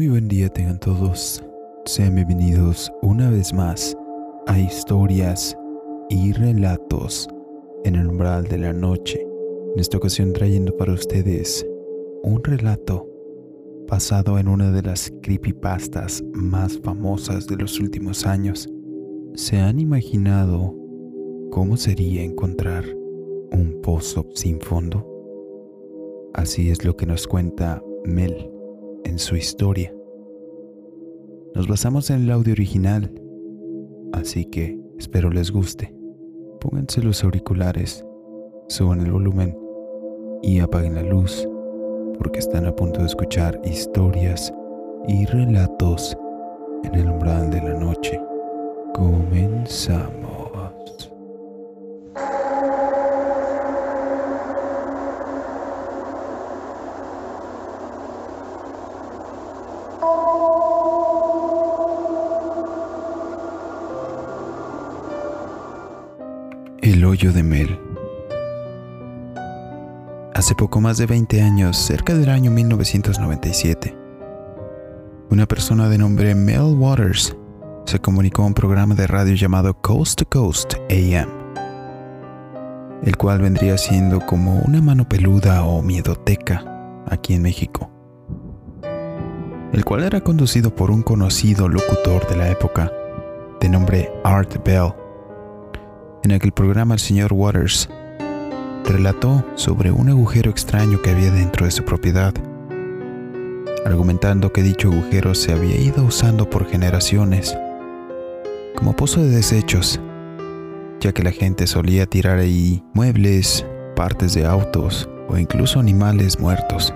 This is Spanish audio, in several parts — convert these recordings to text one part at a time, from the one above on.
Muy buen día tengan todos. Sean bienvenidos una vez más a historias y relatos en el umbral de la noche. En esta ocasión trayendo para ustedes un relato basado en una de las creepypastas más famosas de los últimos años. ¿Se han imaginado cómo sería encontrar un pozo sin fondo? Así es lo que nos cuenta Mel en su historia. Nos basamos en el audio original, así que espero les guste. Pónganse los auriculares, suban el volumen y apaguen la luz, porque están a punto de escuchar historias y relatos en el umbral de la noche. Comenzamos. De Mel. Hace poco más de 20 años, cerca del año 1997, una persona de nombre Mel Waters se comunicó a un programa de radio llamado Coast to Coast AM, el cual vendría siendo como una mano peluda o miedoteca aquí en México, el cual era conducido por un conocido locutor de la época de nombre Art Bell. En aquel programa el señor Waters relató sobre un agujero extraño que había dentro de su propiedad, argumentando que dicho agujero se había ido usando por generaciones como pozo de desechos, ya que la gente solía tirar ahí muebles, partes de autos o incluso animales muertos.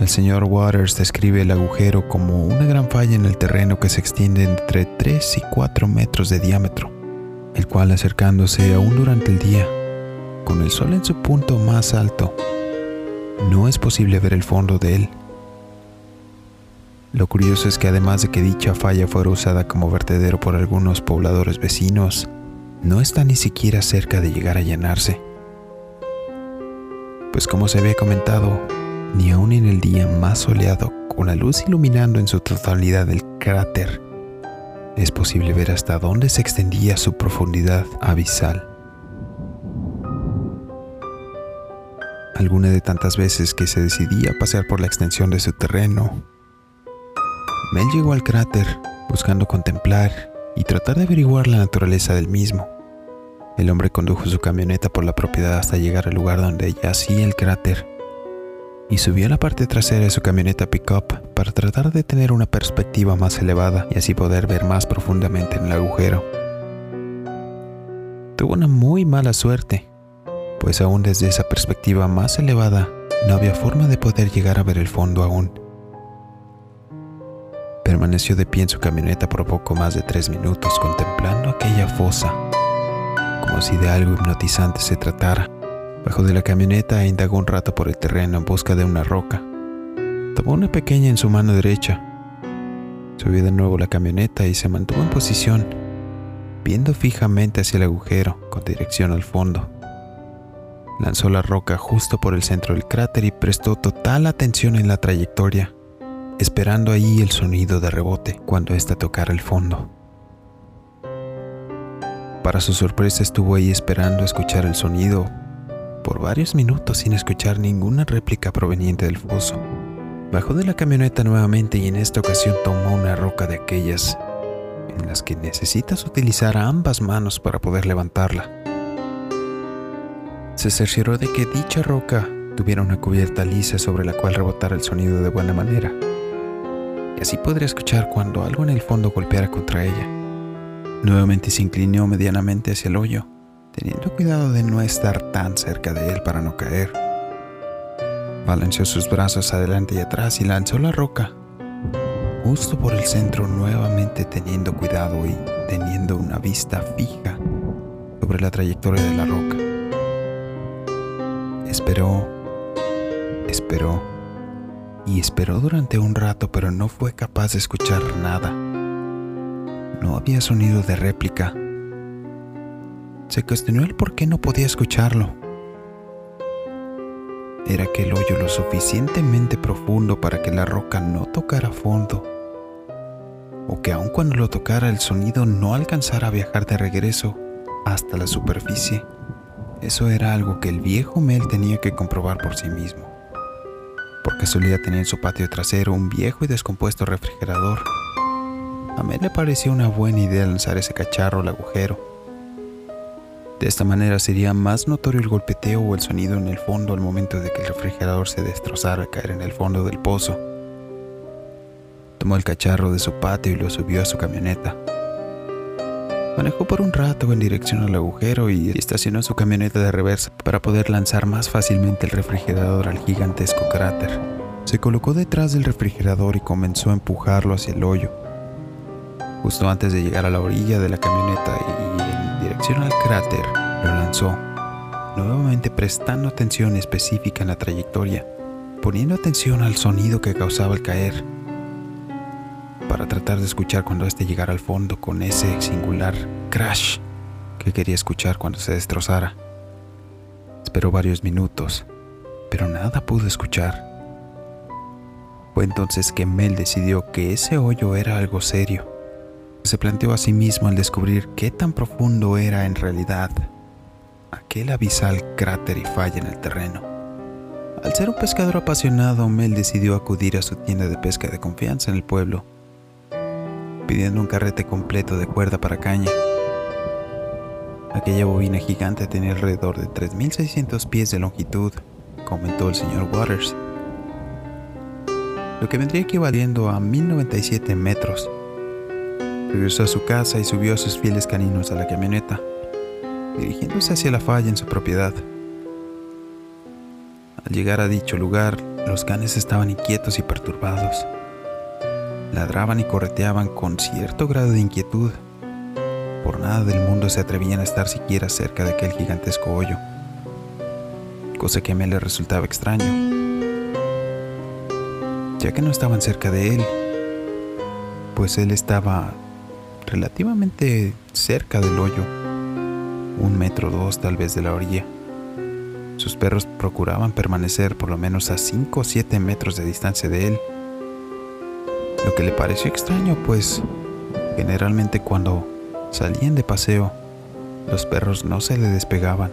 El señor Waters describe el agujero como una gran falla en el terreno que se extiende entre 3 y 4 metros de diámetro, el cual acercándose aún durante el día, con el sol en su punto más alto, no es posible ver el fondo de él. Lo curioso es que además de que dicha falla fuera usada como vertedero por algunos pobladores vecinos, no está ni siquiera cerca de llegar a llenarse. Pues como se había comentado, ni aun en el día más soleado, con la luz iluminando en su totalidad el cráter, es posible ver hasta dónde se extendía su profundidad abisal. Alguna de tantas veces que se decidía pasear por la extensión de su terreno, Mel llegó al cráter buscando contemplar y tratar de averiguar la naturaleza del mismo. El hombre condujo su camioneta por la propiedad hasta llegar al lugar donde yacía el cráter y subió a la parte trasera de su camioneta pickup para tratar de tener una perspectiva más elevada y así poder ver más profundamente en el agujero. Tuvo una muy mala suerte, pues aún desde esa perspectiva más elevada no había forma de poder llegar a ver el fondo aún. Permaneció de pie en su camioneta por poco más de tres minutos contemplando aquella fosa, como si de algo hipnotizante se tratara. Bajó de la camioneta e indagó un rato por el terreno en busca de una roca. Tomó una pequeña en su mano derecha. Subió de nuevo la camioneta y se mantuvo en posición, viendo fijamente hacia el agujero con dirección al fondo. Lanzó la roca justo por el centro del cráter y prestó total atención en la trayectoria, esperando ahí el sonido de rebote cuando ésta tocara el fondo. Para su sorpresa estuvo ahí esperando escuchar el sonido por varios minutos sin escuchar ninguna réplica proveniente del foso. Bajó de la camioneta nuevamente y en esta ocasión tomó una roca de aquellas en las que necesitas utilizar ambas manos para poder levantarla. Se cercioró de que dicha roca tuviera una cubierta lisa sobre la cual rebotara el sonido de buena manera, y así podría escuchar cuando algo en el fondo golpeara contra ella. Nuevamente se inclinó medianamente hacia el hoyo teniendo cuidado de no estar tan cerca de él para no caer. Balanceó sus brazos adelante y atrás y lanzó la roca, justo por el centro nuevamente teniendo cuidado y teniendo una vista fija sobre la trayectoria de la roca. Esperó, esperó y esperó durante un rato pero no fue capaz de escuchar nada. No había sonido de réplica se cuestionó el por qué no podía escucharlo. era que el hoyo lo suficientemente profundo para que la roca no tocara fondo, o que aun cuando lo tocara el sonido no alcanzara a viajar de regreso hasta la superficie. Eso era algo que el viejo Mel tenía que comprobar por sí mismo, porque solía tener en su patio trasero un viejo y descompuesto refrigerador. A Mel le pareció una buena idea lanzar ese cacharro al agujero, de esta manera sería más notorio el golpeteo o el sonido en el fondo al momento de que el refrigerador se destrozara al caer en el fondo del pozo. Tomó el cacharro de su patio y lo subió a su camioneta. Manejó por un rato en dirección al agujero y estacionó su camioneta de reversa para poder lanzar más fácilmente el refrigerador al gigantesco cráter. Se colocó detrás del refrigerador y comenzó a empujarlo hacia el hoyo. Justo antes de llegar a la orilla de la camioneta y en dirección al cráter, lo lanzó, nuevamente prestando atención específica en la trayectoria, poniendo atención al sonido que causaba el caer, para tratar de escuchar cuando éste llegara al fondo con ese singular crash que quería escuchar cuando se destrozara. Esperó varios minutos, pero nada pudo escuchar. Fue entonces que Mel decidió que ese hoyo era algo serio se planteó a sí mismo al descubrir qué tan profundo era en realidad aquel abisal cráter y falla en el terreno. Al ser un pescador apasionado, Mel decidió acudir a su tienda de pesca de confianza en el pueblo, pidiendo un carrete completo de cuerda para caña. Aquella bobina gigante tenía alrededor de 3.600 pies de longitud, comentó el señor Waters, lo que vendría equivaliendo a 1.097 metros Regresó a su casa y subió a sus fieles caninos a la camioneta, dirigiéndose hacia la falla en su propiedad. Al llegar a dicho lugar, los canes estaban inquietos y perturbados. Ladraban y correteaban con cierto grado de inquietud. Por nada del mundo se atrevían a estar siquiera cerca de aquel gigantesco hoyo, cosa que a mí le resultaba extraño, ya que no estaban cerca de él, pues él estaba relativamente cerca del hoyo, un metro o dos tal vez de la orilla. Sus perros procuraban permanecer por lo menos a 5 o 7 metros de distancia de él, lo que le pareció extraño, pues generalmente cuando salían de paseo, los perros no se le despegaban.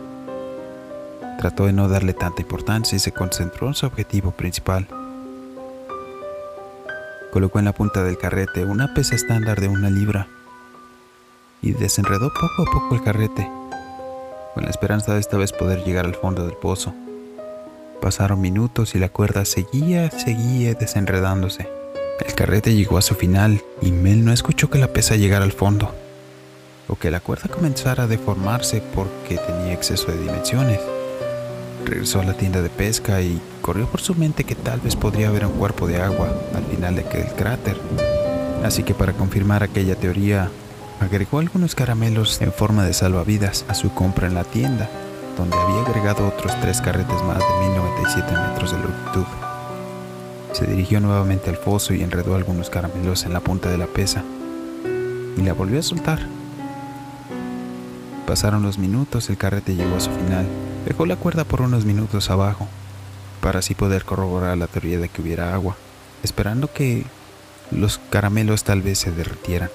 Trató de no darle tanta importancia y se concentró en su objetivo principal. Colocó en la punta del carrete una pesa estándar de una libra y desenredó poco a poco el carrete, con la esperanza de esta vez poder llegar al fondo del pozo. Pasaron minutos y la cuerda seguía, seguía desenredándose. El carrete llegó a su final y Mel no escuchó que la pesa llegara al fondo, o que la cuerda comenzara a deformarse porque tenía exceso de dimensiones. Regresó a la tienda de pesca y corrió por su mente que tal vez podría haber un cuerpo de agua al final de aquel cráter. Así que para confirmar aquella teoría, Agregó algunos caramelos en forma de salvavidas a su compra en la tienda, donde había agregado otros tres carretes más de 1097 metros de longitud. Se dirigió nuevamente al foso y enredó algunos caramelos en la punta de la pesa, y la volvió a soltar. Pasaron los minutos, el carrete llegó a su final. Dejó la cuerda por unos minutos abajo, para así poder corroborar la teoría de que hubiera agua, esperando que los caramelos tal vez se derritieran.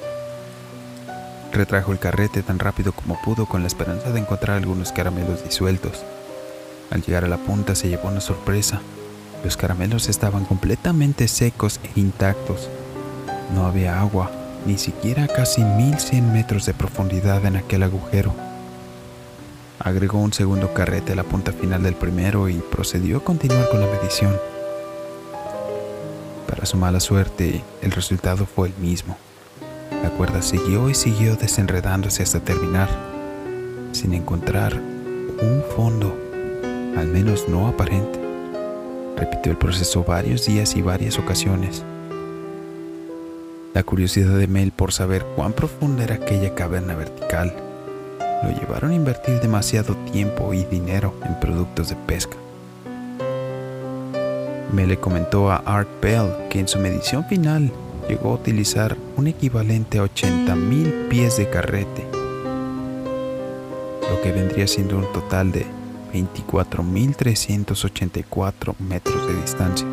Retrajo el carrete tan rápido como pudo con la esperanza de encontrar algunos caramelos disueltos. Al llegar a la punta se llevó una sorpresa. Los caramelos estaban completamente secos e intactos. No había agua, ni siquiera casi 1100 metros de profundidad en aquel agujero. Agregó un segundo carrete a la punta final del primero y procedió a continuar con la medición. Para su mala suerte, el resultado fue el mismo. La cuerda siguió y siguió desenredándose hasta terminar, sin encontrar un fondo, al menos no aparente. Repitió el proceso varios días y varias ocasiones. La curiosidad de Mel por saber cuán profunda era aquella caverna vertical lo llevaron a invertir demasiado tiempo y dinero en productos de pesca. Mel le comentó a Art Bell que en su medición final llegó a utilizar un equivalente a 80.000 pies de carrete, lo que vendría siendo un total de 24.384 metros de distancia.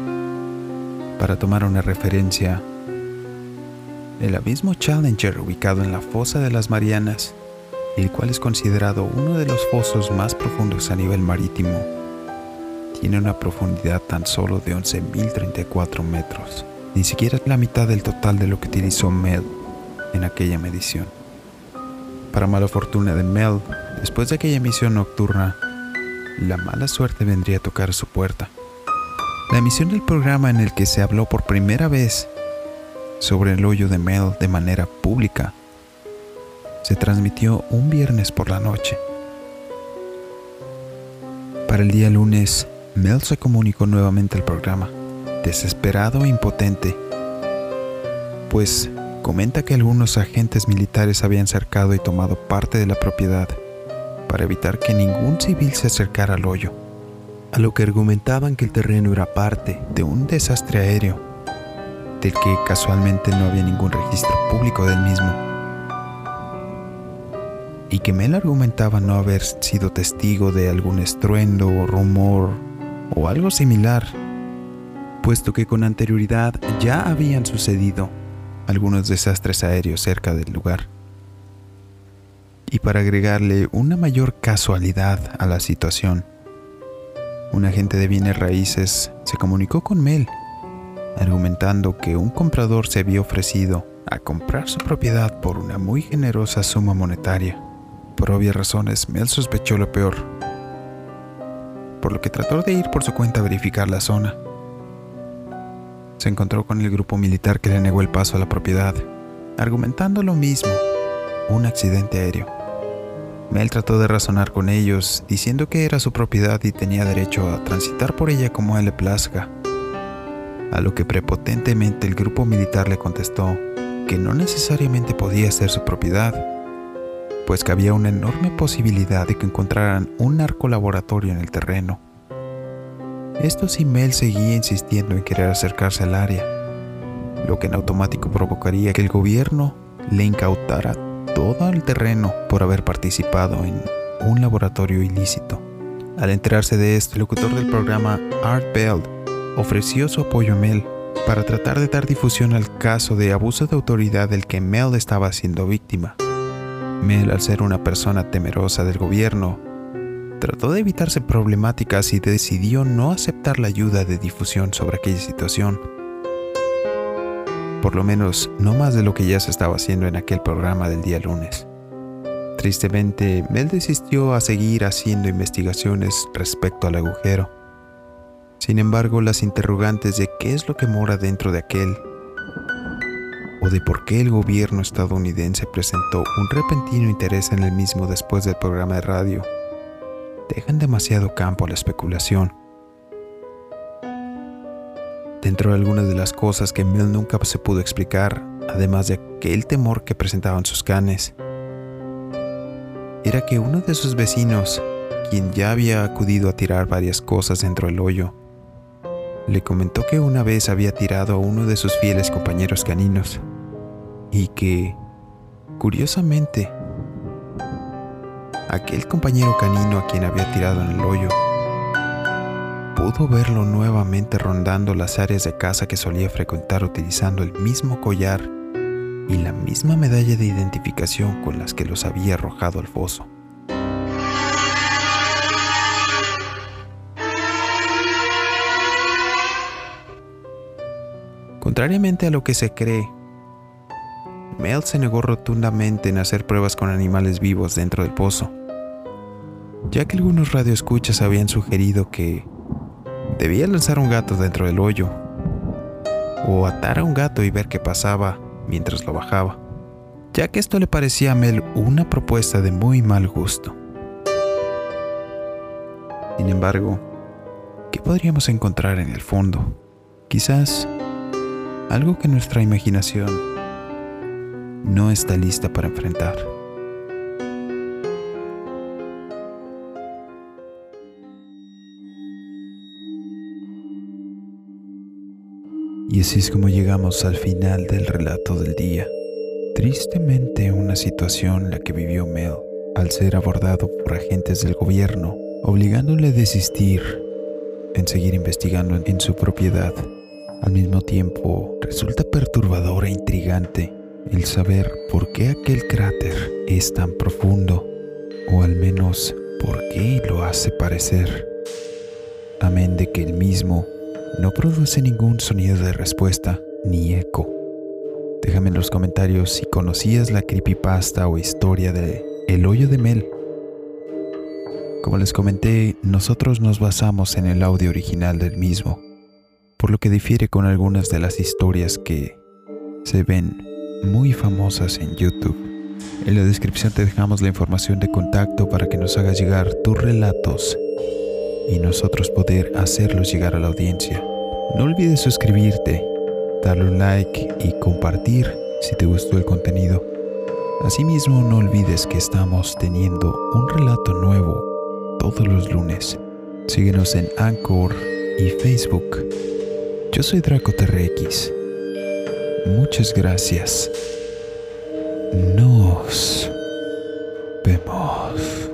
Para tomar una referencia, el abismo Challenger ubicado en la fosa de las Marianas, el cual es considerado uno de los fosos más profundos a nivel marítimo, tiene una profundidad tan solo de 11.034 metros, ni siquiera la mitad del total de lo que utilizó Mel en aquella medición. Para mala fortuna de Mel, después de aquella misión nocturna, la mala suerte vendría a tocar su puerta. La emisión del programa en el que se habló por primera vez sobre el hoyo de Mel de manera pública se transmitió un viernes por la noche. Para el día lunes, Mel se comunicó nuevamente al programa, desesperado e impotente, pues comenta que algunos agentes militares habían cercado y tomado parte de la propiedad para evitar que ningún civil se acercara al hoyo, a lo que argumentaban que el terreno era parte de un desastre aéreo, del que casualmente no había ningún registro público del mismo, y que Mel argumentaba no haber sido testigo de algún estruendo o rumor o algo similar, puesto que con anterioridad ya habían sucedido algunos desastres aéreos cerca del lugar. Y para agregarle una mayor casualidad a la situación, un agente de bienes raíces se comunicó con Mel, argumentando que un comprador se había ofrecido a comprar su propiedad por una muy generosa suma monetaria. Por obvias razones, Mel sospechó lo peor, por lo que trató de ir por su cuenta a verificar la zona se encontró con el grupo militar que le negó el paso a la propiedad, argumentando lo mismo, un accidente aéreo. Mel trató de razonar con ellos, diciendo que era su propiedad y tenía derecho a transitar por ella como a él le plazca, a lo que prepotentemente el grupo militar le contestó que no necesariamente podía ser su propiedad, pues que había una enorme posibilidad de que encontraran un narcolaboratorio en el terreno esto si Mel seguía insistiendo en querer acercarse al área, lo que en automático provocaría que el gobierno le incautara todo el terreno por haber participado en un laboratorio ilícito. Al enterarse de esto, el locutor del programa, Art Bell, ofreció su apoyo a Mel para tratar de dar difusión al caso de abuso de autoridad del que Mel estaba siendo víctima. Mel, al ser una persona temerosa del gobierno, Trató de evitarse problemáticas y decidió no aceptar la ayuda de difusión sobre aquella situación. Por lo menos no más de lo que ya se estaba haciendo en aquel programa del día lunes. Tristemente, Mel desistió a seguir haciendo investigaciones respecto al agujero. Sin embargo, las interrogantes de qué es lo que mora dentro de aquel o de por qué el gobierno estadounidense presentó un repentino interés en el mismo después del programa de radio dejan demasiado campo a la especulación. Dentro de algunas de las cosas que Mel nunca se pudo explicar, además de aquel temor que presentaban sus canes, era que uno de sus vecinos, quien ya había acudido a tirar varias cosas dentro del hoyo, le comentó que una vez había tirado a uno de sus fieles compañeros caninos y que, curiosamente, aquel compañero canino a quien había tirado en el hoyo, pudo verlo nuevamente rondando las áreas de casa que solía frecuentar utilizando el mismo collar y la misma medalla de identificación con las que los había arrojado al foso. Contrariamente a lo que se cree, Mel se negó rotundamente en hacer pruebas con animales vivos dentro del pozo, ya que algunos radioescuchas habían sugerido que debía lanzar un gato dentro del hoyo, o atar a un gato y ver qué pasaba mientras lo bajaba, ya que esto le parecía a Mel una propuesta de muy mal gusto. Sin embargo, ¿qué podríamos encontrar en el fondo? Quizás algo que nuestra imaginación no está lista para enfrentar. Y así es como llegamos al final del relato del día. Tristemente una situación la que vivió Mel al ser abordado por agentes del gobierno obligándole a desistir en seguir investigando en su propiedad. Al mismo tiempo, resulta perturbador e intrigante el saber por qué aquel cráter es tan profundo, o al menos por qué lo hace parecer. Amén de que el mismo no produce ningún sonido de respuesta ni eco. Déjame en los comentarios si conocías la creepypasta o historia de El hoyo de Mel. Como les comenté, nosotros nos basamos en el audio original del mismo, por lo que difiere con algunas de las historias que se ven muy famosas en YouTube. En la descripción te dejamos la información de contacto para que nos hagas llegar tus relatos y nosotros poder hacerlos llegar a la audiencia. No olvides suscribirte, darle un like y compartir si te gustó el contenido. Asimismo, no olvides que estamos teniendo un relato nuevo todos los lunes. Síguenos en Anchor y Facebook. Yo soy Draco TRX. Muchas gracias. Nos vemos.